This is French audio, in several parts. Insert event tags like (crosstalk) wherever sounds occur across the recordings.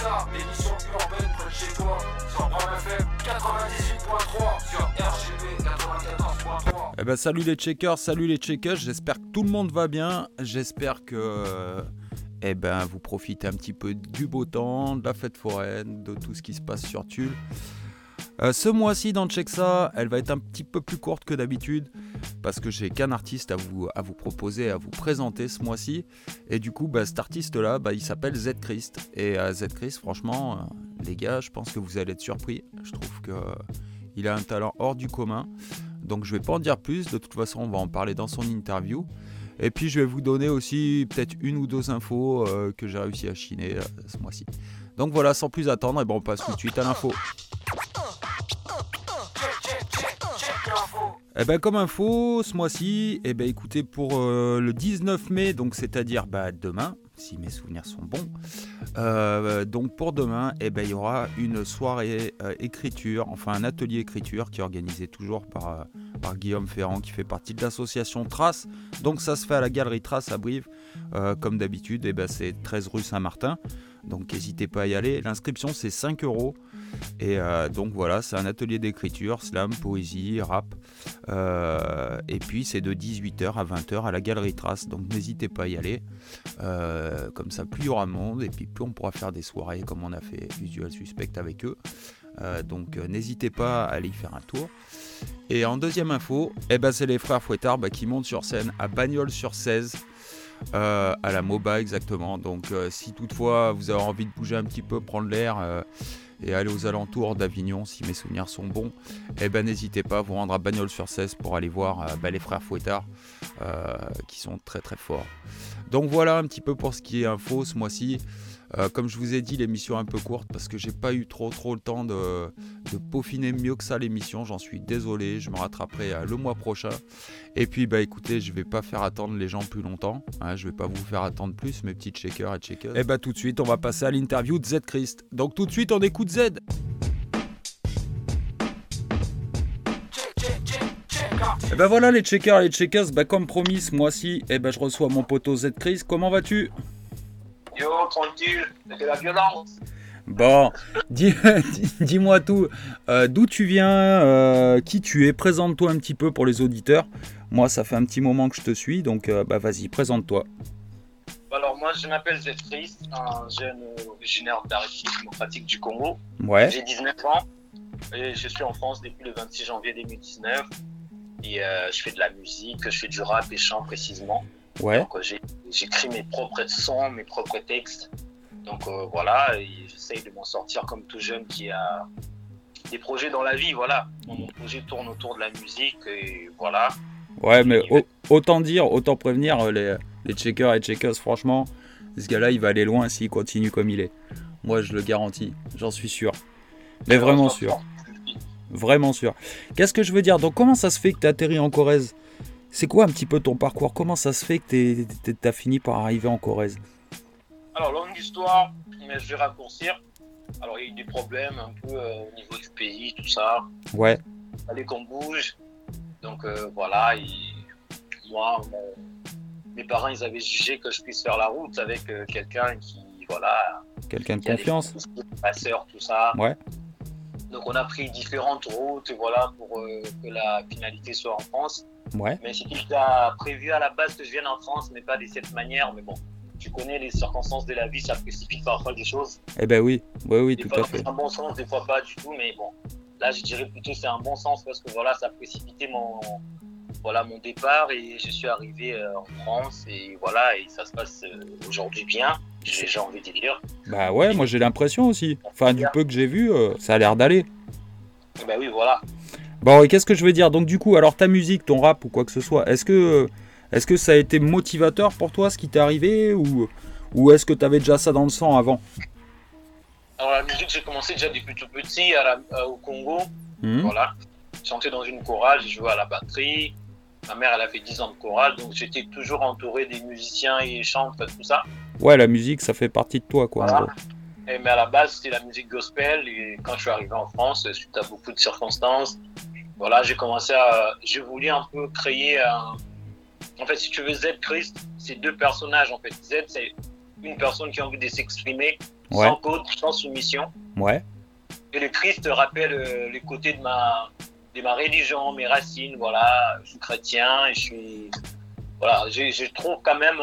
ça, l'émission urbaine près de chez toi. Sur Brave FM 98.3, sur RGB 94.3. Eh ben salut les checkers, salut les checkers, j'espère que tout le monde va bien, j'espère que euh, eh ben, vous profitez un petit peu du beau temps, de la fête foraine, de tout ce qui se passe sur Tulle. Euh, ce mois-ci dans Check Ça, elle va être un petit peu plus courte que d'habitude parce que j'ai qu'un artiste à vous, à vous proposer, à vous présenter ce mois-ci. Et du coup, bah, cet artiste-là, bah, il s'appelle Z Christ. Et euh, Z Christ, franchement, euh, les gars, je pense que vous allez être surpris. Je trouve que il a un talent hors du commun. Donc je vais pas en dire plus. De toute façon, on va en parler dans son interview. Et puis je vais vous donner aussi peut-être une ou deux infos que j'ai réussi à chiner ce mois-ci. Donc voilà, sans plus attendre, et bon, on passe tout de suite à l'info. Eh ben, comme info, ce mois-ci, eh ben, écoutez, pour euh, le 19 mai, donc c'est-à-dire bah, demain, si mes souvenirs sont bons, euh, donc pour demain, eh ben, il y aura une soirée euh, écriture, enfin un atelier écriture qui est organisé toujours par, Guillaume Ferrand, qui fait partie de l'association Trace. Donc ça se fait à la galerie Trace à Brive, comme d'habitude, eh ben, c'est 13 rue Saint-Martin. Donc n'hésitez pas à y aller. L'inscription c'est 5 euros. Et euh, donc voilà, c'est un atelier d'écriture, slam, poésie, rap. Euh, et puis c'est de 18h à 20h à la Galerie Trace. Donc n'hésitez pas à y aller. Euh, comme ça, plus il y aura monde. Et puis plus on pourra faire des soirées comme on a fait Visual Suspect avec eux. donc n'hésitez pas à aller y faire un tour. Et en deuxième info, eh ben, c'est les frères Fouettard bah, qui montent sur scène à Bagnols sur 16. à la MOBA exactement. Donc si toutefois vous avez envie de bouger un petit peu, prendre l'air et aller aux alentours d'Avignon si mes souvenirs sont bons, eh ben n'hésitez pas à vous rendre à Bagnols sur 16 pour aller voir euh, bah, les frères Fouettard euh, qui sont très très forts. Donc voilà un petit peu pour ce qui est info ce mois-ci. Euh, comme je vous ai dit, l'émission est un peu courte parce que j'ai pas eu trop trop le temps de, peaufiner mieux que ça l'émission. J'en suis désolé, je me rattraperai euh, le mois prochain. Et puis bah écoutez, je vais pas faire attendre les gens plus longtemps. Hein, je vais pas vous faire attendre plus, mes petits checkers et checkers. Et bah tout de suite, on va passer à l'interview de Z Christ. Donc tout de suite, on écoute Z. Et eh ben voilà les checkers et les checkers, bah comme promis ce mois-ci, eh ben je reçois mon poteau Z Christ. Comment vas-tu? Yo, tranquille, c'est la violence. Bon, (laughs) dis-moi tout. Euh, d'où tu viens euh, Qui tu es? Présente-toi un petit peu pour les auditeurs. Moi, ça fait un petit moment que je te suis, donc euh, bah, vas-y, présente-toi. Alors, moi, je m'appelle Zetris, un jeune originaire de la République démocratique du Congo. Ouais. J'ai 19 ans et je suis en France depuis le 26 janvier 2019. Et je fais de la musique, je fais du rap et chant précisément. Ouais. j'écris mes propres sons, mes propres textes. Donc euh, voilà, j'essaye de m'en sortir comme tout jeune qui a des projets dans la vie. Voilà, mon projet tourne autour de la musique et voilà. Ouais, mais autant dire, autant prévenir euh, les, les checkers et checkers, franchement, ce gars-là, il va aller loin s'il continue comme il est. Moi, je le garantis, j'en suis sûr. Mais vraiment sûr. Vraiment sûr. Qu'est-ce que je veux dire? Donc, comment ça se fait que tu atterri en Corrèze? C'est quoi un petit peu ton parcours? Comment ça se fait que tu as fini par arriver en Corrèze? Alors, longue histoire, mais je vais raccourcir. Alors, il y a eu des problèmes un peu euh, au niveau du pays, tout ça. Ouais. Il fallait qu'on bouge. Donc, euh, voilà. moi, mes parents, ils avaient jugé que je puisse faire la route avec euh, quelqu'un qui, voilà. Quelqu'un de confiance. Ma soeur, tout ça. Ouais. Donc, on a pris différentes routes, voilà, pour que la finalité soit en France. Ouais. Mais c'était prévu à la base que je vienne en France, mais pas de cette manière. Mais bon, tu connais les circonstances de la vie, ça précipite parfois des choses. Eh ben oui, oui, oui, des tout fois, à fait. C'est un bon sens, des fois pas du tout, mais bon, là je dirais plutôt c'est un bon sens parce que voilà, ça a précipité mon, voilà, mon départ et je suis arrivé euh, en France et voilà, et ça se passe euh, aujourd'hui bien, j'ai envie de dire. Bah ouais, moi j'ai l'impression aussi. Enfin, du peu que j'ai vu, euh, ça a l'air d'aller. Bah oui, voilà. Bon, et qu'est-ce que je veux dire? Donc, du coup, alors ta musique, ton rap ou quoi que ce soit, est-ce que, est que ça a été motivateur pour toi ce qui t'est arrivé ou, ou est-ce que tu avais déjà ça dans le sang avant? Alors, la musique, j'ai commencé déjà depuis tout petit à au Congo. Mmh. Voilà. Chanté dans une chorale, j'ai joué à la batterie. Ma mère, elle a fait 10 ans de chorale, donc j'étais toujours entouré des musiciens et chantent, tout ça. Ouais, la musique, ça fait partie de toi, quoi. Et, mais à la base, c'était la musique gospel. Et quand je suis arrivé en France, suite à beaucoup de circonstances, voilà, j'ai commencé à. J'ai voulu un peu créer un. En fait, si tu veux, Z Christ, c'est deux personnages. En fait, Z, c'est une personne qui a envie de s'exprimer sans code, sans soumission. Ouais. Et le Christ rappelle euh, les côtés de ma, de ma religion, mes racines. Voilà, je suis chrétien et je suis. Voilà, je, trouve quand même.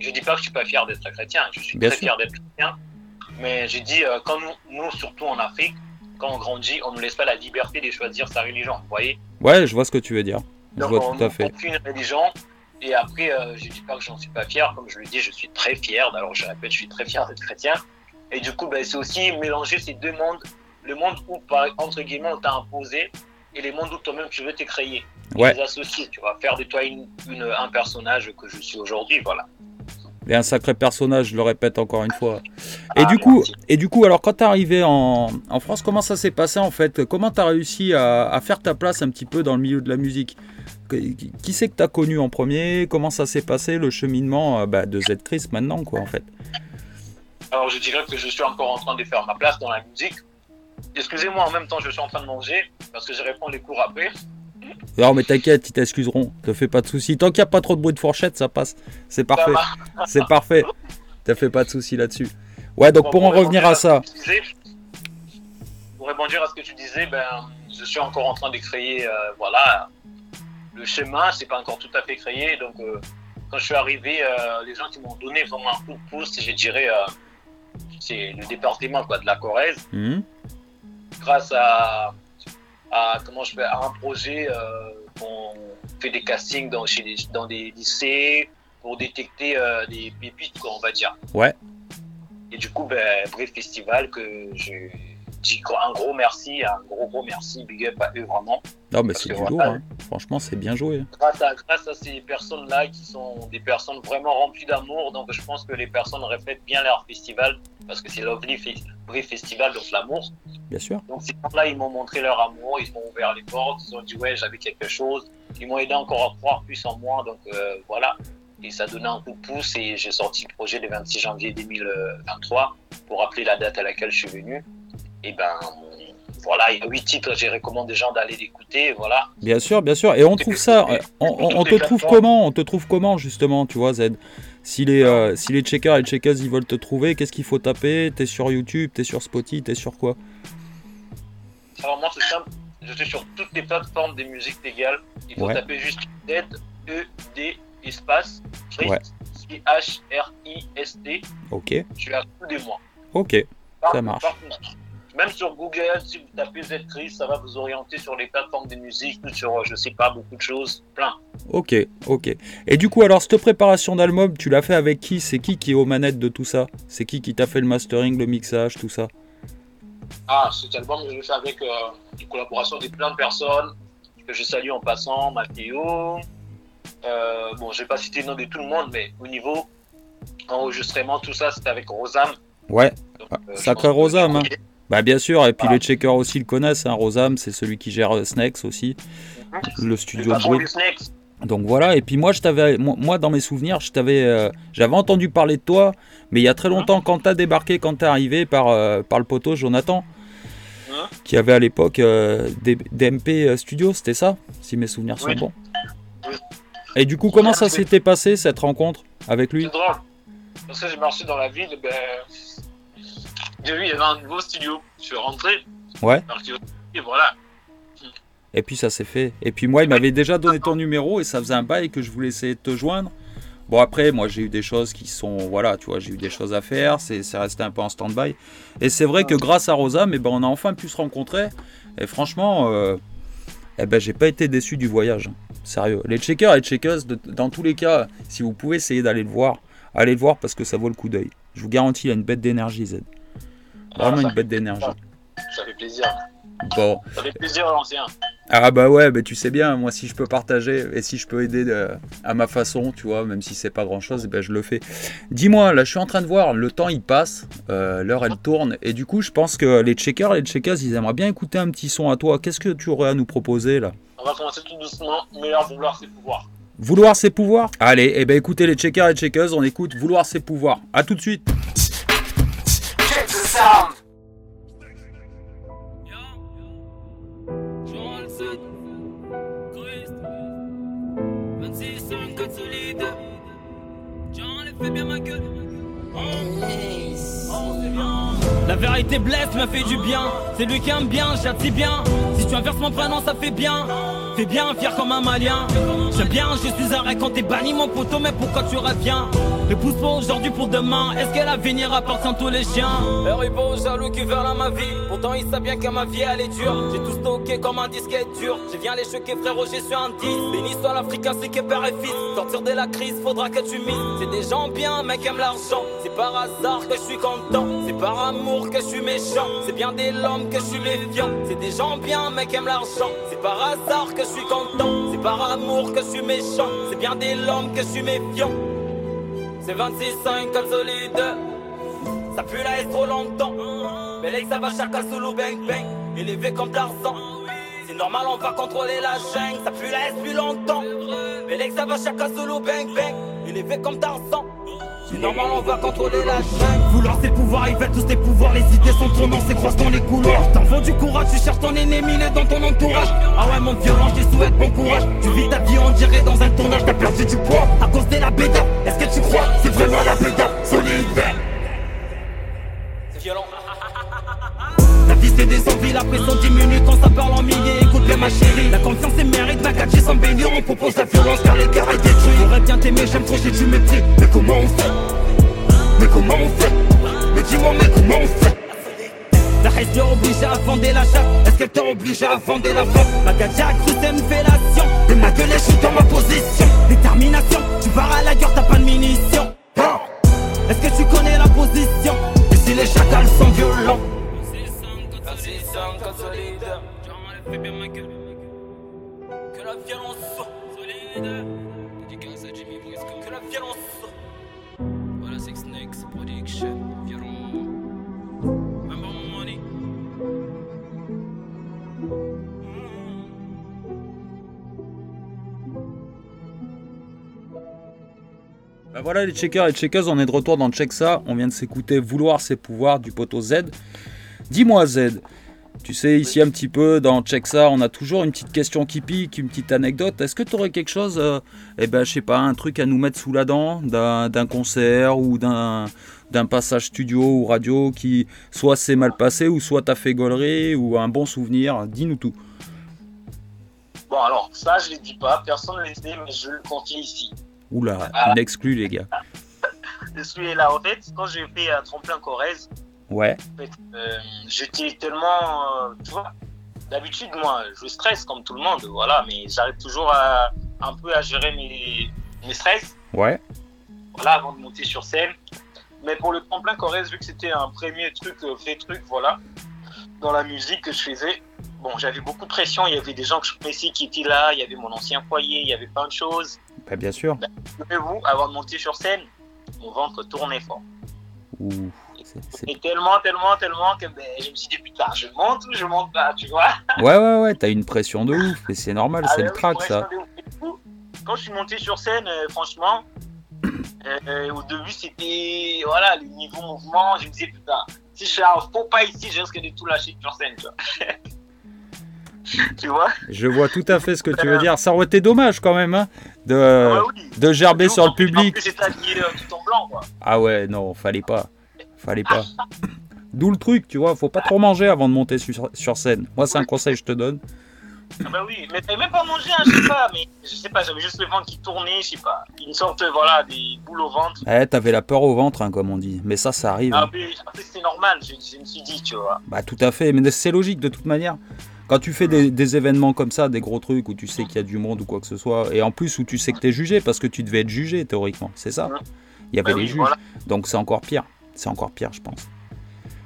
je dis pas que je suis pas fier d'être chrétien, je suis très fier d'être chrétien. Mais j'ai dit, euh, quand nous, surtout en Afrique, quand on grandit, on ne nous laisse pas la liberté de choisir sa religion. Vous voyez? Ouais, je vois ce que tu veux dire. Je Donc, vois tout à fait. Aucune religion. Et après, euh, je dis pas que j'en suis pas fier. Comme je le dis, je suis très fier. Alors, je répète, je suis très fier d'être chrétien. Et du coup, ben, c'est aussi mélanger ces deux mondes. Le monde où, entre guillemets, on t'a imposé et les mondes où toi-même tu veux te créer. Ouais. Les associer, tu vas faire de toi une, un personnage que je suis aujourd'hui. Voilà. Et un sacré personnage, je le répète encore une fois. Et, ah, du, coup, et du coup, alors quand tu es arrivé en, en, France, comment ça s'est passé en fait? Comment tu as réussi à, à, faire ta place un petit peu dans le milieu de la musique? Qui c'est que tu as connu en premier? Comment ça s'est passé le cheminement euh, bah, de Z maintenant quoi en fait? Alors je dirais que je suis encore en train de faire ma place dans la musique. Excusez-moi, en même temps je suis en train de manger parce que je réponds les cours après. Non, mais t'inquiète, ils t'excuseront. Te fais pas de soucis. Tant qu'il n'y a pas trop de bruit de fourchette, ça passe. C'est parfait. C'est parfait. Te fais pas de soucis là-dessus. Ouais, donc pour, en revenir à, ça. pour répondre à ce que tu disais, ben, je suis encore en train de créer, euh, voilà, le schéma, c'est pas encore tout à fait créé. Donc, euh, quand je suis arrivé, euh, les gens qui m'ont donné vraiment un coup de pouce, je dirais, c'est le département quoi, de la Corrèze. Mmh. Grâce à à, comment je fais, un projet. Euh, on fait des castings dans, chez dans des lycées pour détecter euh, des pépites, quoi, on va dire. Ouais. Et du coup, ben, vrai festival que je dis un gros merci, un gros gros merci, big up à eux vraiment. Non, mais c'est du lourd, hein. franchement, c'est bien joué. Grâce à, grâce à ces personnes-là qui sont des personnes vraiment remplies d'amour, donc je pense que les personnes reflètent bien leur festival parce que c'est Lovely vrai Festival, donc l'amour. Bien sûr. Donc ces gens-là, ils m'ont montré leur amour, ils m'ont ouvert les portes, ils ont dit ouais, j'avais quelque chose, ils m'ont aidé encore à croire plus en moi, donc euh, voilà. Et ça donnait un coup de pouce et j'ai sorti le projet le 26 janvier 2023 pour rappeler la date à laquelle je suis venu. Et ben voilà, il y a huit titres, j'ai recommandé aux gens d'aller l'écouter, voilà. Bien sûr, bien sûr. Et on trouve ça, on, te trouve comment On te trouve comment justement, tu vois, Z si les, euh, si les checkers et checkers ils veulent te trouver, qu'est-ce qu'il faut taper? T'es sur YouTube, t'es sur Spotify, t'es sur quoi? Alors moi c'est simple, je suis sur toutes les plateformes des musiques légales. Il faut taper juste Z, E, D, espace, Christ, C-H-R-I-S-T. Ok. Je suis à tous des mois. Ok, ça marche. Même sur Google, si vous tapez Z-Chris, ça va vous orienter sur les plateformes de musique, sur, je sais pas, beaucoup de choses, plein. Ok, ok. Et du coup, alors, cette préparation d'album, tu l'as fait avec qui? C'est qui qui est aux manettes de tout ça? C'est qui qui t'a fait le mastering, le mixage, tout ça? Ah, cet album, je l'ai fait avec euh, une collaboration de plein de personnes que je salue en passant, Mathéo. Euh, bon, je vais pas citer le nom de tout le monde, mais au niveau enregistrement, tout ça, c'était avec Rosam. Ouais, euh, sacré Rosam. Hein. Bah bien sûr, et puis les checkers aussi le connaissent, hein. Rosam, c'est celui qui gère euh, Snacks aussi, le studio de bruit. Donc voilà, et puis moi je t'avais moi, dans mes souvenirs, je t'avais euh, j'avais entendu parler de toi, mais il y a très longtemps quand t'as débarqué, quand t'es arrivé par euh, par le poteau Jonathan qui avait à l'époque des, DMP Studios, c'était ça, si mes souvenirs sont bons. Et du coup, comment ça s'était passé cette rencontre avec lui? C'est drôle. Parce que j'ai marché dans la ville, ben, j'ai vu, il y avait un nouveau studio. Je suis rentré. Ouais. Et voilà. Et puis ça s'est fait. Et puis moi, il m'avait déjà donné ton numéro et ça faisait un bail que je voulais essayer de te joindre. Bon après, moi j'ai eu des choses qui sont, voilà, tu vois, j'ai eu des choses à faire, c'est, resté un peu en stand-by. Et c'est vrai que grâce à Rosa, mais ben, on a enfin pu se rencontrer. Et franchement, euh, eh ben, j'ai pas été déçu du voyage. Sérieux. Les checkers et checkers, dans tous les cas, si vous pouvez essayer d'aller le voir, allez le voir parce que ça vaut le coup d'œil. Je vous garantis, il a une bête d'énergie, Z. Vraiment une bête d'énergie. Ça fait plaisir. Bon. Ça fait plaisir l'ancien. Ah bah ouais, bah tu sais bien, moi si je peux partager et si je peux aider à ma façon, tu vois, même si c'est pas grand chose, ben je le fais. Dis-moi, là je suis en train de voir, le temps il passe, euh, l'heure elle tourne, et du coup je pense que les checkers les checkers ils aimeraient bien écouter un petit son à toi. Qu'est-ce que tu aurais à nous proposer là? On va commencer tout doucement, mais là vouloir ses pouvoirs. Vouloir ses pouvoirs Allez, et eh ben écoutez les checkers et checkers, on écoute Vouloir ses pouvoirs. A tout de suite vérité blesse, me fait du bien. C'est lui qui aime bien, j'attire bien. Si tu inverses mon prénom, ça fait bien. Fais bien, fier comme un malien. J'aime bien, je suis arrêt quand t'es banni mon poteau, mais pourquoi tu reviens? Ne pousse pas aujourd'hui pour demain. Est-ce que l'avenir appartient à tous les chiens? Beau, jaloux qui veulent ma vie. Pourtant, il sait bien que ma vie elle est dure. J'ai tout stocké comme un disque dur. Je viens les choquer, frérot, j'ai suis un 10. Béni soit l'Afrique c'est que père et fils. Sortir de la crise, faudra que tu mises. C'est des gens bien, mec aiment l'argent. C'est par hasard que je suis content. C'est par amour que je suis méchant. C'est bien des l'homme que je suis méfiant. C'est des gens bien, mec aiment l'argent. C'est par hasard que je suis content. C'est par amour que je suis méchant. C'est bien des l'homme que je suis méfiant. C'est 26-5, solide. Ça pue la S trop longtemps. Mais là, ça va chaque solo bang bang. Élevé comme l'argent. C'est normal, on va contrôler la chaîne. Ça pue la S plus longtemps. Mais là, ça va chaque solo bang bang. Élevé comme Tarzan. C'est normal, on va contrôler la chaîne. Vouloir ses pouvoirs, ils veulent tous tes pouvoirs. Les idées sont tournantes, c'est croisent dans les couloirs. T'en veux du courage, tu cherches ton ennemi, il est dans ton entourage. Ah ouais, mon violent, je souhaite bon courage. Tu vis ta vie, on dirait dans un tournage. T'as perdu du poids à cause de la bêta. Est-ce que tu crois? C'est vraiment la bêta solide. C'est des envies, la pression diminue quand ça parle en milliers. Écoute bien ma chérie, la confiance est mérite, gadget sans bénir. On propose la violence car les cœurs est détruit. J'aurais bien t'aimer, j'aime trop j'ai du mépris. Mais comment on fait? Mais comment on fait? Mais dis-moi, mais comment on fait? La haine t'a obligé à fonder la chatte. Est-ce qu'elle t'a obligé à fonder la frappe? Ma gadget a cru c'est une fellation Et ma gueule suis dans ma position. Détermination, tu pars à la guerre, t'as pas de munitions. Est-ce que tu connais la position? Et si les chacals sont violents solide. Fais bien ma gueule. Que la violence solide. Dédicace à Jimmy Briscoe. Que la violence soit. Voilà, Six Snakes Production. Violon. Remember money. Bah voilà les checkers et checkers, on est de retour dans Check ça. On vient de s'écouter Vouloir ses pouvoirs du poteau Z. Dis-moi Z, tu sais, ici un petit peu dans Check ça, on a toujours une petite question qui pique, une petite anecdote. Est-ce que tu aurais quelque chose, euh, eh ben, je sais pas, un truc à nous mettre sous la dent d'un concert ou d'un passage studio ou radio qui soit s'est mal passé ou soit t'as fait gaulerie ou un bon souvenir? Dis-nous tout. Bon, alors, ça, je ne le dis pas, personne ne le sait, mais je le confie ici. Oula, ah. une exclue, les gars. je suis là. En fait, quand j'ai fait un tremplin Corrèze, Ouais. Euh, j'étais tellement. Euh, tu vois, d'habitude, moi, je stresse comme tout le monde, voilà, mais j'arrive toujours à, un peu à gérer mes, mes stress. Ouais. Voilà, avant de monter sur scène. Mais pour le tremplin Corrèze, vu que c'était un premier truc, euh, fait truc, voilà, dans la musique que je faisais, bon, j'avais beaucoup de pression. Il y avait des gens que je connaissais qui étaient là, il y avait mon ancien foyer, il y avait plein de choses. Bah, bien sûr. Ben, vous, avant de monter sur scène, mon ventre tournait fort. Ouh. Et tellement, tellement, tellement que ben, je me suis dit, putain, je monte ou je monte pas, tu vois? (laughs) Ouais, ouais, ouais, t'as une pression de ouf, et c'est normal, ah c'est le track, ça. Quand je suis monté sur scène, euh, franchement, (coughs) euh, au début, c'était, voilà, le niveau mouvement, je me disais, putain, si je fais un faux pas ici, je risque de tout lâcher sur scène, tu vois. (laughs) tu vois? Je vois tout à fait ce que tu veux dire. Ça aurait été dommage quand même hein, de, ah de gerber sur le public. Euh, tout en blanc, quoi. Ah ouais, non, fallait pas. Fallait pas. D'où le truc, tu vois, faut pas trop manger avant de monter sur, sur scène. Moi, c'est un conseil que je te donne. Ah bah oui, mais t'avais même pas mangé, hein, je sais pas, mais je sais pas, j'avais juste le ventre qui tournait, je sais pas. Une sorte, voilà, des boules au ventre. Eh, t'avais la peur au ventre, hein, comme on dit. Mais ça, ça arrive. Ah, hein. mais c'est normal, je, me suis dit, tu vois. Bah, tout à fait, mais c'est logique de toute manière. Quand tu fais des, des, événements comme ça, des gros trucs où tu sais qu'il y a du monde ou quoi que ce soit, et en plus où tu sais que t'es jugé parce que tu devais être jugé théoriquement, c'est ça? Il y avait bah les juges. Donc c'est encore pire. C'est encore pire, je pense.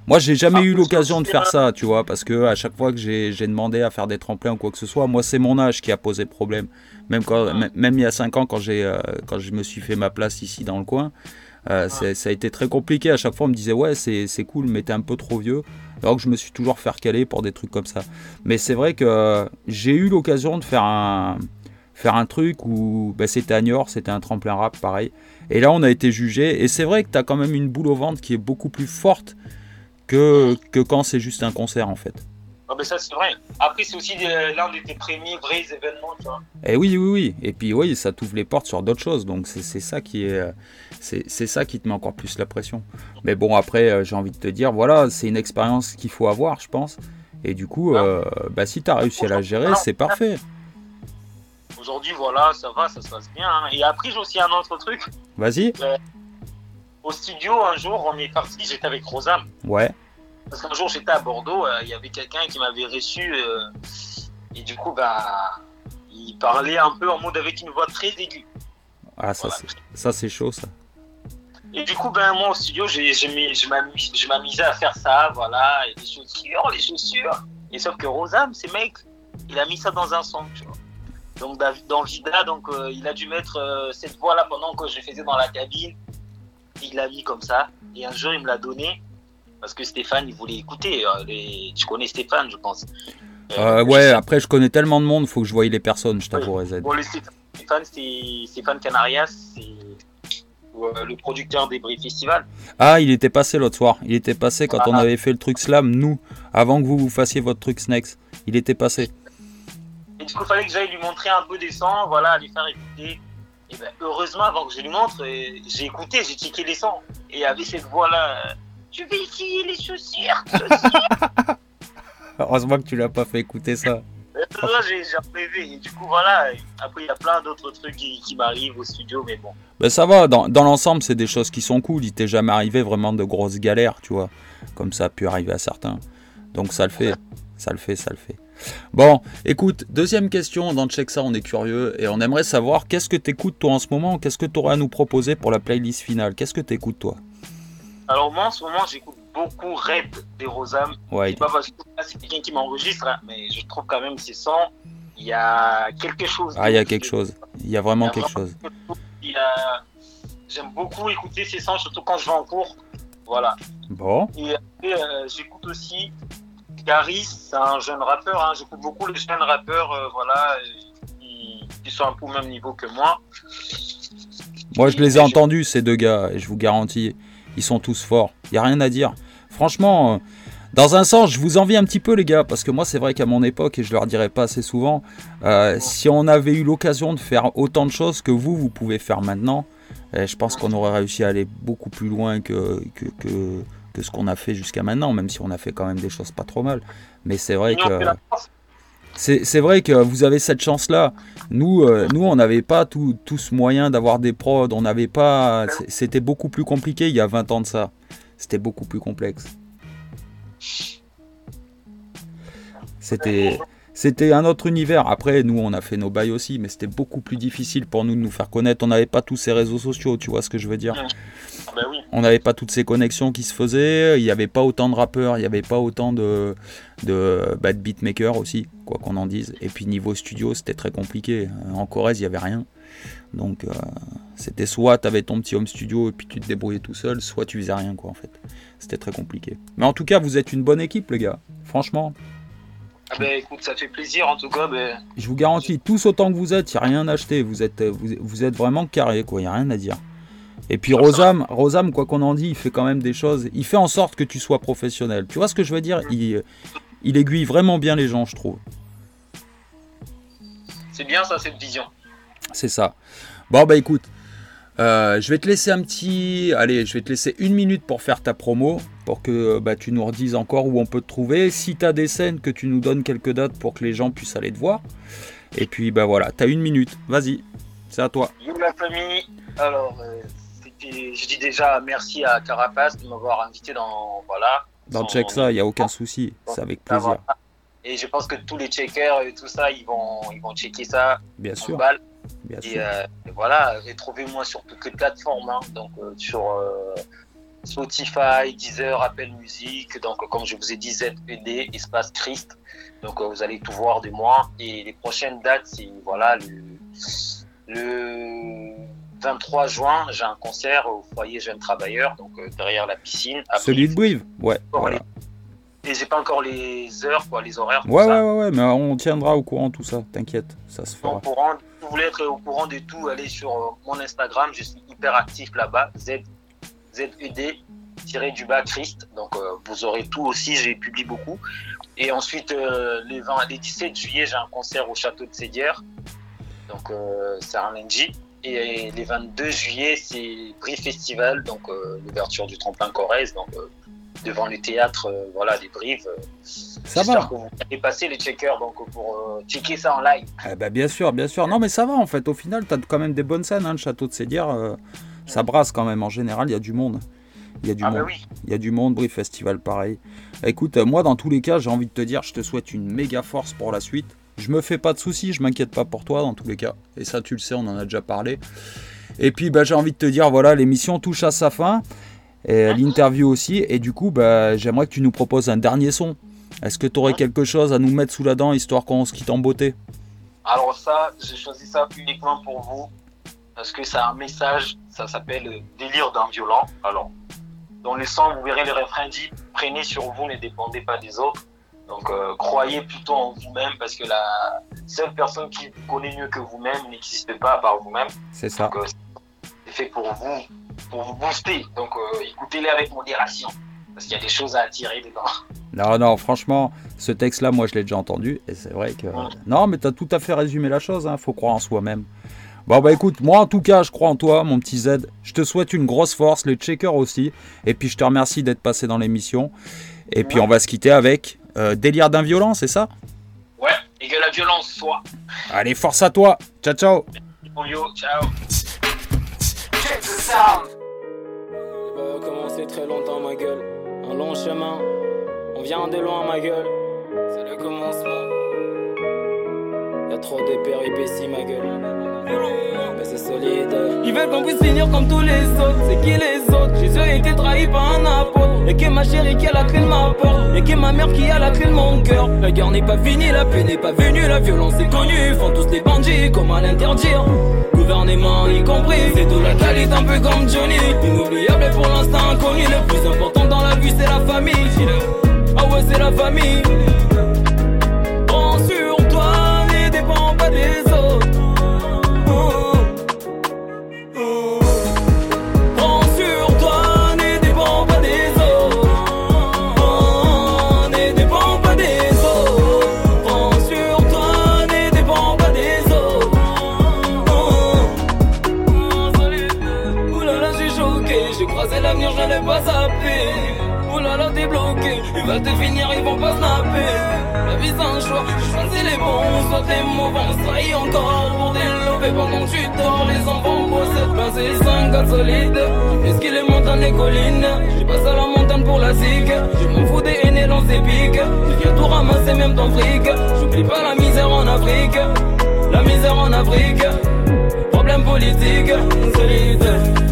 Moi, j'ai jamais ah, eu l'occasion de faire ça, tu vois, parce que à chaque fois que j'ai demandé à faire des tremplins ou quoi que ce soit, moi, c'est mon âge qui a posé problème. Même, quand, même il y a 5 ans, quand, euh, quand je me suis fait ma place ici dans le coin, euh, ça a été très compliqué. À chaque fois, on me disait, ouais, c'est cool, mais t'es un peu trop vieux. Alors que je me suis toujours fait caler pour des trucs comme ça. Mais c'est vrai que j'ai eu l'occasion de faire un, faire un truc où ben, c'était à Niort, c'était un tremplin rap, pareil. Et là, on a été jugé. Et c'est vrai que tu as quand même une boule au ventre qui est beaucoup plus forte que, que quand c'est juste un concert, en fait. Ah ben ça c'est vrai. Après c'est aussi l'un de tes premiers vrais événements, tu vois. Et eh oui, oui, oui. Et puis oui, ça t'ouvre les portes sur d'autres choses. Donc c'est ça qui est, c'est ça qui te met encore plus la pression. Mais bon après, euh, j'ai envie de te dire, voilà, c'est une expérience qu'il faut avoir, je pense. Et du coup, euh, bah, si tu as réussi à la gérer, c'est parfait. Aujourd'hui, voilà, ça va, ça se passe bien. Hein. Et après, j'ai aussi un autre truc. Vas-y. Euh, au studio, un jour, on est parti, j'étais avec Rosam. Ouais. Parce qu'un jour, j'étais à Bordeaux, il y avait quelqu'un qui m'avait reçu. et du coup, bah, il parlait un peu en mode avec une voix très aiguë. Ah, ça, ça c'est chaud, ça. Et du coup, ben, moi au studio, je m'amusais à faire ça, voilà, et les chaussures, les chaussures. Et sauf que Rosam, c'est mec, il a mis ça dans un son, tu vois. Donc dans Vida, donc, euh, il a dû mettre euh, cette voix-là pendant que je faisais dans la cabine. Il l'a mis comme ça. Et un jour, il me l'a donné. Parce que Stéphane, il voulait écouter. Euh, tu connais Stéphane, je pense. ouais, après, je connais tellement de monde, il faut que je voie les personnes, je t'avouerai, Z. Bon, Stéphane, c'est Stéphane Canarias, c'est le producteur des Bris Festival. Ah, il était passé l'autre soir. Il était passé quand on ah. avait fait le truc slam, nous, avant que vous vous fassiez votre truc snacks. Il était passé. Et du coup, il fallait que j'aille lui montrer un peu des sons, voilà, lui faire écouter. Et ben, heureusement, avant que je lui montre, euh, j'ai écouté, j'ai checké les sons. Et avec cette voix-là, euh, tu veux essayer les chaussures, chaussures (laughs) Heureusement que tu l'as pas fait écouter ça j'ai rêvé. Et du coup, voilà. Après, il y a plein d'autres trucs qui, m'arrivent au studio, mais bon. Ben, ça va. Dans, dans l'ensemble, c'est des choses qui sont cool. Il t'est jamais arrivé vraiment de grosses galères, tu vois. Comme ça a pu arriver à certains. Donc, ça le fait. Ça le fait, ça le fait. Bon, écoute, deuxième question. Dans Check Ça, on est curieux et on aimerait savoir qu'est-ce que t'écoutes toi en ce moment? Qu'est-ce que tu aurais à nous proposer pour la playlist finale? Qu'est-ce que t'écoutes toi? Alors, moi, en ce moment, j'écoute beaucoup Red des Rosam. Ouais, c'est pas parce que c'est quelqu'un qui m'enregistre, hein, mais je trouve quand même ces sons, il y a quelque chose. Ah, il y a quelque chose. Il y a vraiment quelque chose. J'aime beaucoup écouter ces sons, surtout quand je vais en cours. Voilà. Bon. Et euh, j'écoute aussi Garis, c'est un jeune rappeur. Hein. J'écoute beaucoup les jeunes rappeurs, euh, voilà, qui, sont un peu au même niveau que moi. Moi, je les ai entendus, ces deux gars, et je vous garantis, ils sont tous forts. Il n'y a rien à dire. Franchement, euh, dans un sens, je vous envie un petit peu, les gars, parce que moi, c'est vrai qu'à mon époque, et je leur dirais pas assez souvent, euh, si on avait eu l'occasion de faire autant de choses que vous, vous pouvez faire maintenant, eh, je pense qu'on aurait réussi à aller beaucoup plus loin que, que, que, ce qu'on a fait jusqu'à maintenant, même si on a fait quand même des choses pas trop mal. Mais c'est vrai que. C'est vrai que vous avez cette chance-là. Nous, euh, nous, on n'avait pas tout, ce moyen d'avoir des prods. On n'avait pas. C'était beaucoup plus compliqué il y a 20 ans de ça. C'était beaucoup plus complexe. C'était. C'était un autre univers. Après, nous, on a fait nos bails aussi, mais c'était beaucoup plus difficile pour nous de nous faire connaître. On n'avait pas tous ces réseaux sociaux, tu vois ce que je veux dire ah bah On n'avait pas toutes ces connexions qui se faisaient. Il n'y avait pas autant de rappeurs, il n'y avait pas autant de, de, bah, beatmakers aussi, quoi qu'on en dise. Et puis niveau studio, c'était très compliqué. En Corrèze, il n'y avait rien. Donc, euh, c'était soit tu avais ton petit home studio et puis tu te débrouillais tout seul, soit tu faisais rien, quoi, en fait. C'était très compliqué. Mais en tout cas, vous êtes une bonne équipe, les gars. Franchement. Ah ben écoute, ça fait plaisir en tout cas. Ben... Je vous garantis, tous autant que vous êtes, il n'y a rien à acheter. Vous êtes, vous, êtes vraiment carré, quoi. Il n'y a rien à dire. Et puis Rosam, Rosam, quoi qu'on en dise, il fait quand même des choses. Il fait en sorte que tu sois professionnel. Tu vois ce que je veux dire? Il, il aiguille vraiment bien les gens, je trouve. C'est bien ça, cette vision. C'est ça. Bon, bah écoute, euh, je vais te laisser un petit. Allez, je vais te laisser une minute pour faire ta promo, pour que bah, tu nous redises encore où on peut te trouver. Si tu as des scènes, que tu nous donnes quelques dates pour que les gens puissent aller te voir. Et puis, bah voilà, tu as une minute. Vas-y, c'est à toi. Yo la famille. Alors, euh, je dis déjà merci à Carapace de m'avoir invité dans. Voilà. Dans Check ça, il n'y a aucun souci. C'est avec plaisir. Et je pense que tous les checkers et tout ça, ils vont, ils vont checker ça. Bien sûr. Euh, et, voilà, retrouvez-moi sur toutes les plateformes, hein. donc euh, sur euh, Spotify, Deezer, Apple Music, donc comme je vous ai dit, ZPD, Espace Christ. Donc vous allez tout voir de moi. Et les prochaines dates, c'est voilà, le, 23 juin, j'ai un concert au foyer Jeunes Travailleurs, donc derrière la piscine. Celui de Brive, ouais. Voilà. Et j'ai pas encore les heures, quoi, les horaires. Ouais, ouais, ouais, ouais, mais on tiendra au courant tout ça, t'inquiète, ça se fera. Au courant, vous voulez être au courant de tout, allez sur euh, mon Instagram, je suis hyper actif là-bas, Z, ZED tiré du bas Christ. Donc vous aurez tout aussi, j'ai publié beaucoup. Et ensuite, les, 20, les 17 juillet, j'ai un concert au château de Sédière. Donc c'est un lundi. Et les 22 juillet, c'est Brie Festival, donc l'ouverture du tremplin Corrèze. Donc devant le théâtre, euh, voilà, des brives. Euh, ça va. que vous allez passer les checkers donc, pour euh, checker ça en live. Eh ben, bien sûr, bien sûr. Non, mais ça va en fait. Au final, tu as quand même des bonnes scènes. Hein, le château de Sédière, ça brasse quand même. En général, il y a du monde. Il y a du ah, monde. Bah oui. Il y a du monde, Brief Festival pareil. Écoute, moi dans tous les cas, j'ai envie de te dire, je te souhaite une méga force pour la suite. Je me fais pas de soucis, je m'inquiète pas pour toi dans tous les cas. Et ça, tu le sais, on en a déjà parlé. Et puis, bah, j'ai envie de te dire, voilà, l'émission touche à sa fin et l'interview aussi. Et du coup, bah, j'aimerais que tu nous proposes un dernier son. Est-ce que tu aurais quelque chose à nous mettre sous la dent histoire qu'on se quitte en beauté? Alors ça, j'ai choisi ça uniquement pour vous parce que c'est un message, ça s'appelle Délire d'un violent. Alors, dans le son, vous verrez le refrain dit Prenez sur vous, ne dépendez pas des autres. Donc, euh, croyez plutôt en vous-même parce que la seule personne qui vous connaît mieux que vous-même n'existe pas à part vous-même. C'est ça. Euh, c'est fait pour vous pour vous booster. Donc euh, écoutez-les avec modération. Parce qu'il y a des choses à attirer dedans. Non, non, franchement, ce texte-là, moi, je l'ai déjà entendu. Et c'est vrai que. Non, mais tu as tout à fait résumé la chose. Il hein. faut croire en soi-même. Bon, bah écoute, moi, en tout cas, je crois en toi, mon petit Z. Je te souhaite une grosse force, les checkers aussi. Et puis, je te remercie d'être passé dans l'émission. Et puis, on va se quitter avec euh, Délire d'un violent, c'est ça? Ouais, et que la violence soit. Allez, force à toi. Ciao, ciao. Yo, ciao. Pas commencé très longtemps ma gueule, un long chemin, on vient de loin ma gueule, c'est le commencement. Y'a trop de péripéties ma gueule mais c'est solide. Ils veulent qu'on puisse finir comme tous les autres. C'est qui les autres? Jésus a été trahi par un apôtre. Et que ma chérie qui a la clé de ma porte. Et que ma mère qui a la clé de mon cœur. La guerre n'est pas finie, la paix n'est pas venue. La violence est connue. Ils font tous des bandits, comment l'interdire? Gouvernement y compris. C'est tout la qualité un peu comme Johnny. Inoubliable pour l'instant inconnu. Le plus important dans la vie, c'est la famille. Ah ouais, c'est la famille. Choix, choisis les bons, soit les mauvais. Ça encore pour développer pendant que tu dors. Les enfants possèdent ben c'est 5 gars solides. Puisqu'il est montagne les collines, j'ai pas à la montagne pour la zig. Je m'en fous des haines et lance épiques. Je viens tout ramasser même ton fric. J'oublie pas la misère en Afrique. La misère en Afrique. Problème politique, solide.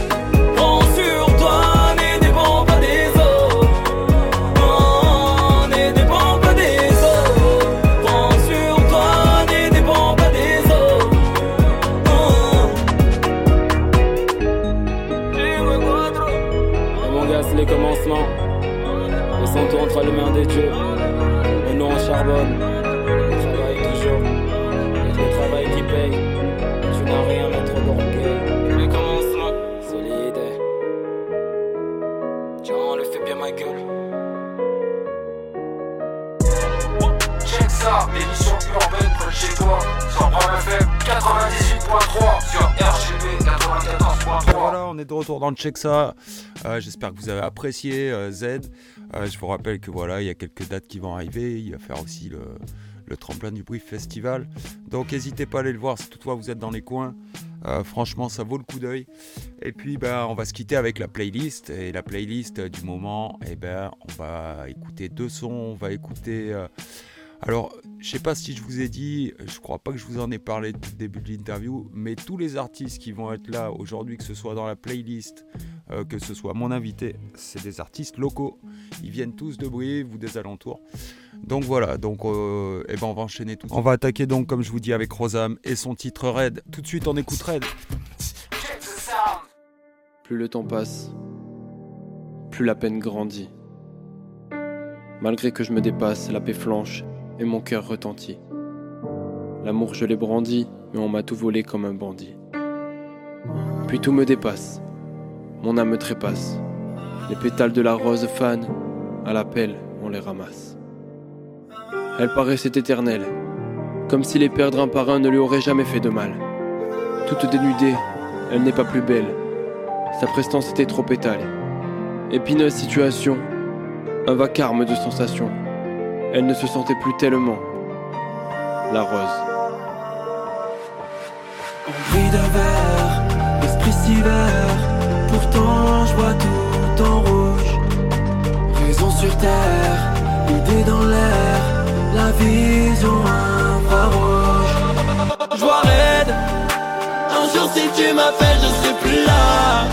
de retour dans le Check Ça. Euh, j'espère que vous avez apprécié euh, Z. Euh, je vous rappelle que voilà, il y a quelques dates qui vont arriver. Il va faire aussi le, tremplin du Brief Festival. Donc n'hésitez pas à aller le voir si toutefois vous êtes dans les coins. Euh, franchement, ça vaut le coup d'œil. Et puis, ben, on va se quitter avec la playlist. Et la playlist du moment, eh ben, on va écouter deux sons. On va écouter. Alors, je sais pas si je vous ai dit, je crois pas que je vous en ai parlé depuis le début de l'interview, mais tous les artistes qui vont être là aujourd'hui, que ce soit dans la playlist, euh, que ce soit mon invité, c'est des artistes locaux. Ils viennent tous de Brive ou des alentours. Donc voilà, donc euh, eh ben on va enchaîner tout. On va attaquer donc, comme je vous dis, avec Rosam et son titre Red. Tout de suite, on écoute Red. Plus le temps passe, plus la peine grandit. Malgré que je me dépasse, la paix flanche et mon cœur retentit. L'amour je l'ai brandi, mais on m'a tout volé comme un bandit. Puis tout me dépasse, mon âme me trépasse. Les pétales de la rose fan, à l'appel on les ramasse. Elle paraissait éternelle, comme si les perdre un par un ne lui auraient jamais fait de mal. Toute dénudée, elle n'est pas plus belle. Sa prestance était trop étalée. Épineuse situation, un vacarme de sensations. Elle ne se sentait plus tellement la rose. Envie de verre, esprit si vert, pourtant je vois tout en rouge. Raison sur terre, idée dans l'air, la vision infrarouge. Je vois raide, un jour si tu m'appelles, je serai plus là.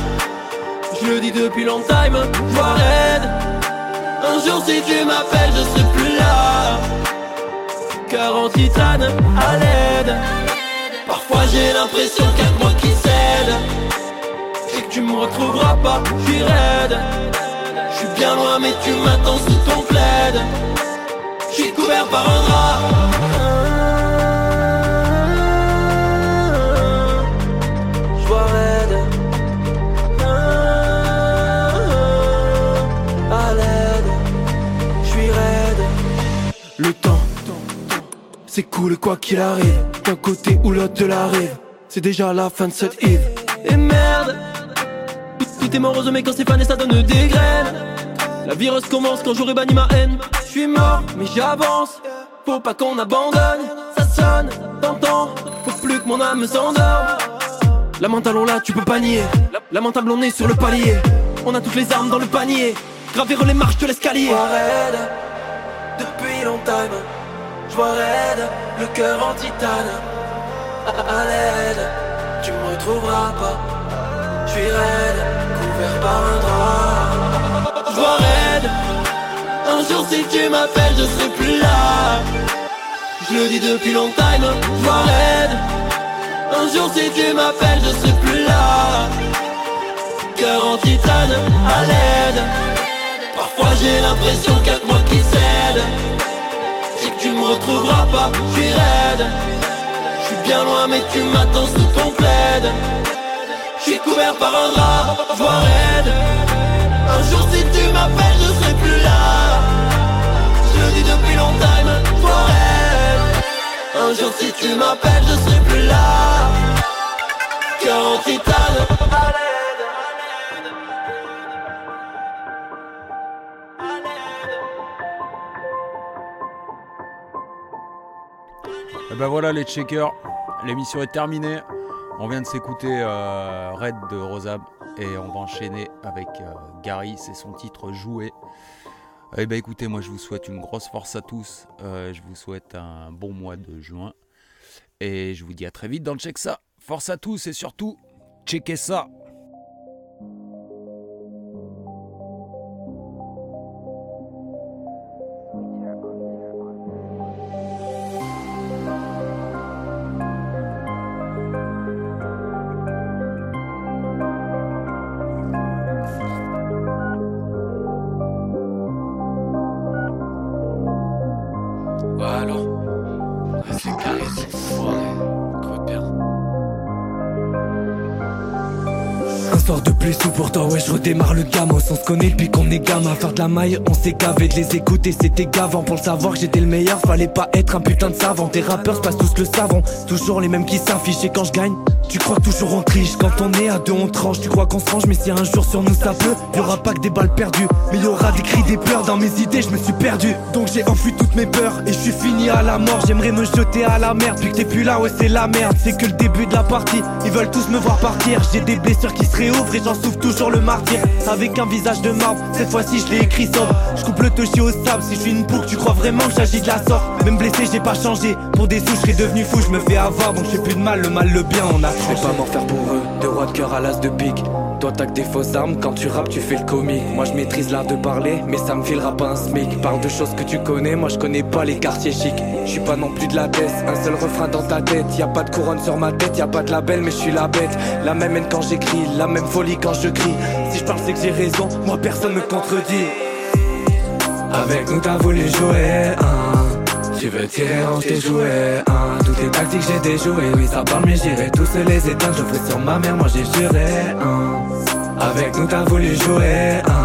Je le dis depuis longtemps, je vois raide. Un jour si tu m'appelles je serai plus là Cœur en titane à l'aide. Parfois j'ai l'impression que moi qui cède. Et que tu me retrouveras pas, je suis raide. Je suis bien loin mais tu m'attends sous ton plaid. Je suis couvert par un drap c'est cool quoi qu'il arrive, d'un côté ou l'autre de la rive. C'est déjà la fin de cette Eve. Et merde, tout est morose mais quand c'est fané ça donne des graines. La vie recommence quand j'aurai banni ma haine. Je suis mort, mais j'avance. Faut pas qu'on abandonne. Ça sonne, t'entends. Faut plus que mon âme s'endorme. Lamentable on là, tu peux pas nier. Lamentable on est sur le palier. On a toutes les armes dans le panier. Gravir les marches de l'escalier depuis longtemps. Le cœur en titane. À, l'aide, tu me retrouveras pas. Je suis raide, couvert par un drap. Je vois raide, un jour si tu m'appelles, je serai plus là. Je le dis depuis longtemps, je vois raide. Un jour si tu m'appelles, je serai plus là. Cœur en titane, à l'aide. Parfois j'ai l'impression qu'il me retrouveras pas, je suis raide. Je suis bien loin mais tu m'attends sous ton plaid. Je suis couvert par un drap, je vois raide. Un jour si tu m'appelles je serai plus là. Je le dis depuis longtemps, je vois raide. Un jour si tu m'appelles je serai plus là ben voilà les checkers, l'émission est terminée. On vient de s'écouter euh, Red de Rosab et on va enchaîner avec euh, Gary, c'est son titre Joué. Eh ben écoutez, moi je vous souhaite une grosse force à tous. Euh, je vous souhaite un bon mois de juin. Et je vous dis à très vite dans le Check Ça. Force à tous et surtout, checkez ça. De plus ou pour toi ouais je redémarre le gamin On se connaît depuis qu'on est gamin. Faire de la maille on s'est gavé de les écouter. C'était gavant Pour le savoir que j'étais le meilleur. Fallait pas être un putain de savant. Tes rappeurs passent tous le savon Toujours les mêmes qui s'affichent quand je gagne tu crois toujours en triche Quand on est à deux on tranche. Tu crois qu'on se range mais si un jour sur nous ça peut Y aura pas que des balles perdues. Mais y aura des cris, des pleurs Dans mes idées je me suis perdu. Donc j'ai enfui toutes mes peurs Et je suis fini à la mort. J'aimerais me jeter à la merde Puis que t'es plus là ouais c'est la merde. C'est que le début de la partie Ils veulent tous me voir partir. J'ai des blessures qui se réouvrent Et j'en souffre toujours le martyr. Avec un visage de marbre Cette fois-ci je l'ai écrit sobre. Je coupe le toucher au sable Si je suis une boucle tu crois vraiment que j'agis de la sorte? Même blessé j'ai pas changé. Pour des sous je devenu fou Je me fais avoir donc je plus de mal Le mal le bien on a je vais pas m'en faire pour eux, de roi de cœur à l'as de pique. Toi t'as que des fausses armes, quand tu rappes tu fais le comique Moi je maîtrise l'art de parler, mais ça me filera pas un smic. Parle de choses que tu connais, moi je connais pas les quartiers chics. Je suis pas non plus de la tête, un seul refrain dans ta tête. Y a pas de couronne sur ma tête, y a pas de label mais je suis la bête. La même haine quand j'écris, la même folie quand je crie. Si je parle c'est que j'ai raison, moi personne me contredit. Avec nous t'as voulu jouer, hein tu veux tirer en tes jouets, hein. Toutes les tactiques j'ai déjoué, oui ça parle mais j'irai tous les éteindre Je ferai sur ma mère, moi j'ai juré, hein. Avec nous t'as voulu jouer, hein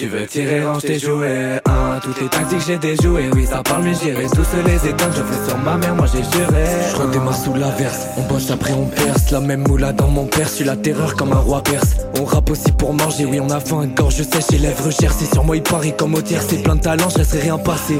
tu veux tirer, range tes jouets, hein Toutes les tactiques j'ai déjoué, oui ça parle mais j'irai tous les éteindre Je ferai sur ma mère, moi j'ai juré Je redémarre sous la verse, on bosse après on perce La même moula dans mon père, suis la terreur comme un roi perse On rappe aussi pour manger, oui on a faim, gorge sèche et lèvres gercées Sur moi il parie comme au tiers, c'est plein de talent, je rien passer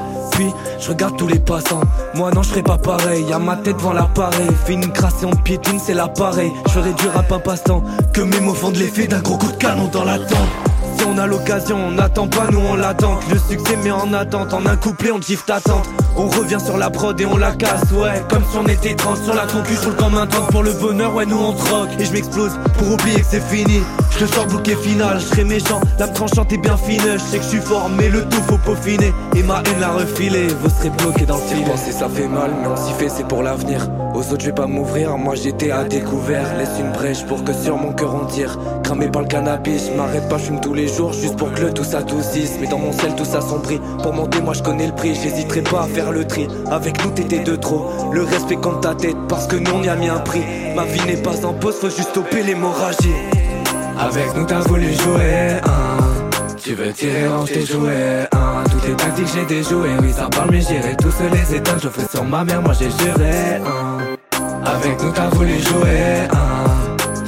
je regarde tous les passants. Moi non, je ferai pas pareil. Y'a ma tête devant l'appareil. Fais une crasse et on piétine, c'est l'appareil. Je ferai du rap un passe-temps. Que mes mots font de l'effet d'un gros coup de canon dans la tente. On a l'occasion, on n'attend pas, nous on l'attend. Le succès met en attente, en un couplet on gifle t'attente. On revient sur la prod et on la casse, ouais. Comme si on était 30 sur la concu, sur le comme un Pour le bonheur, ouais, nous on troque. Et je m'explose pour oublier que c'est fini. Je sors bouquet final, je serai méchant. La tranchante est bien fine, je sais que je suis fort, mais le tout faut peaufiner. Et ma haine la refiler, vous serez bloqué dans le fil. Penser ça fait mal, mais on s'y fait, c'est pour l'avenir. Aux autres, je vais pas m'ouvrir, moi j'étais à découvert. Laisse une brèche pour que sur mon cœur on tire. Cramé par le cannabis, je m'arrête pas, je tous les jours juste pour que le tout s'adoucisse. Mais dans mon ciel, tout ça sombrit. Pour monter, moi je connais le prix, j'hésiterai pas à faire le tri. Avec nous, t'étais de trop. Le respect contre ta tête, parce que nous on y a mis un prix. Ma vie n'est pas en pause, faut juste stopper l'hémorragie. Avec nous, t'as voulu jouer, hein. Tu veux tirer, en tes jouets, hein. Toutes les tactiques, j'ai déjoué. Oui, ça parle, mais j'irai tous les éteindre. Je ferai sur ma mère, moi j'ai juré, hein. Avec nous, t'as voulu jouer, hein.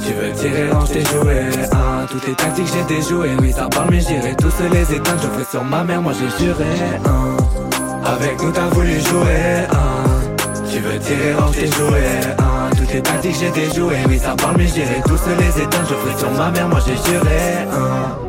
Tu veux tirer, range tes jouets, hein. Toutes les tactiques, j'ai déjoué. Oui, ça parle, mais j'irai tous les éteindre. Je ferai sur ma mère, moi j'ai juré, hein. Avec nous, t'as voulu jouer, hein. Tu veux tirer, range tes jouets, hein. Toutes les tactiques, j'ai déjoué. Oui, ça parle, mais j'irai tous les éteindre. Je ferai sur ma mère, moi j'ai juré, hein.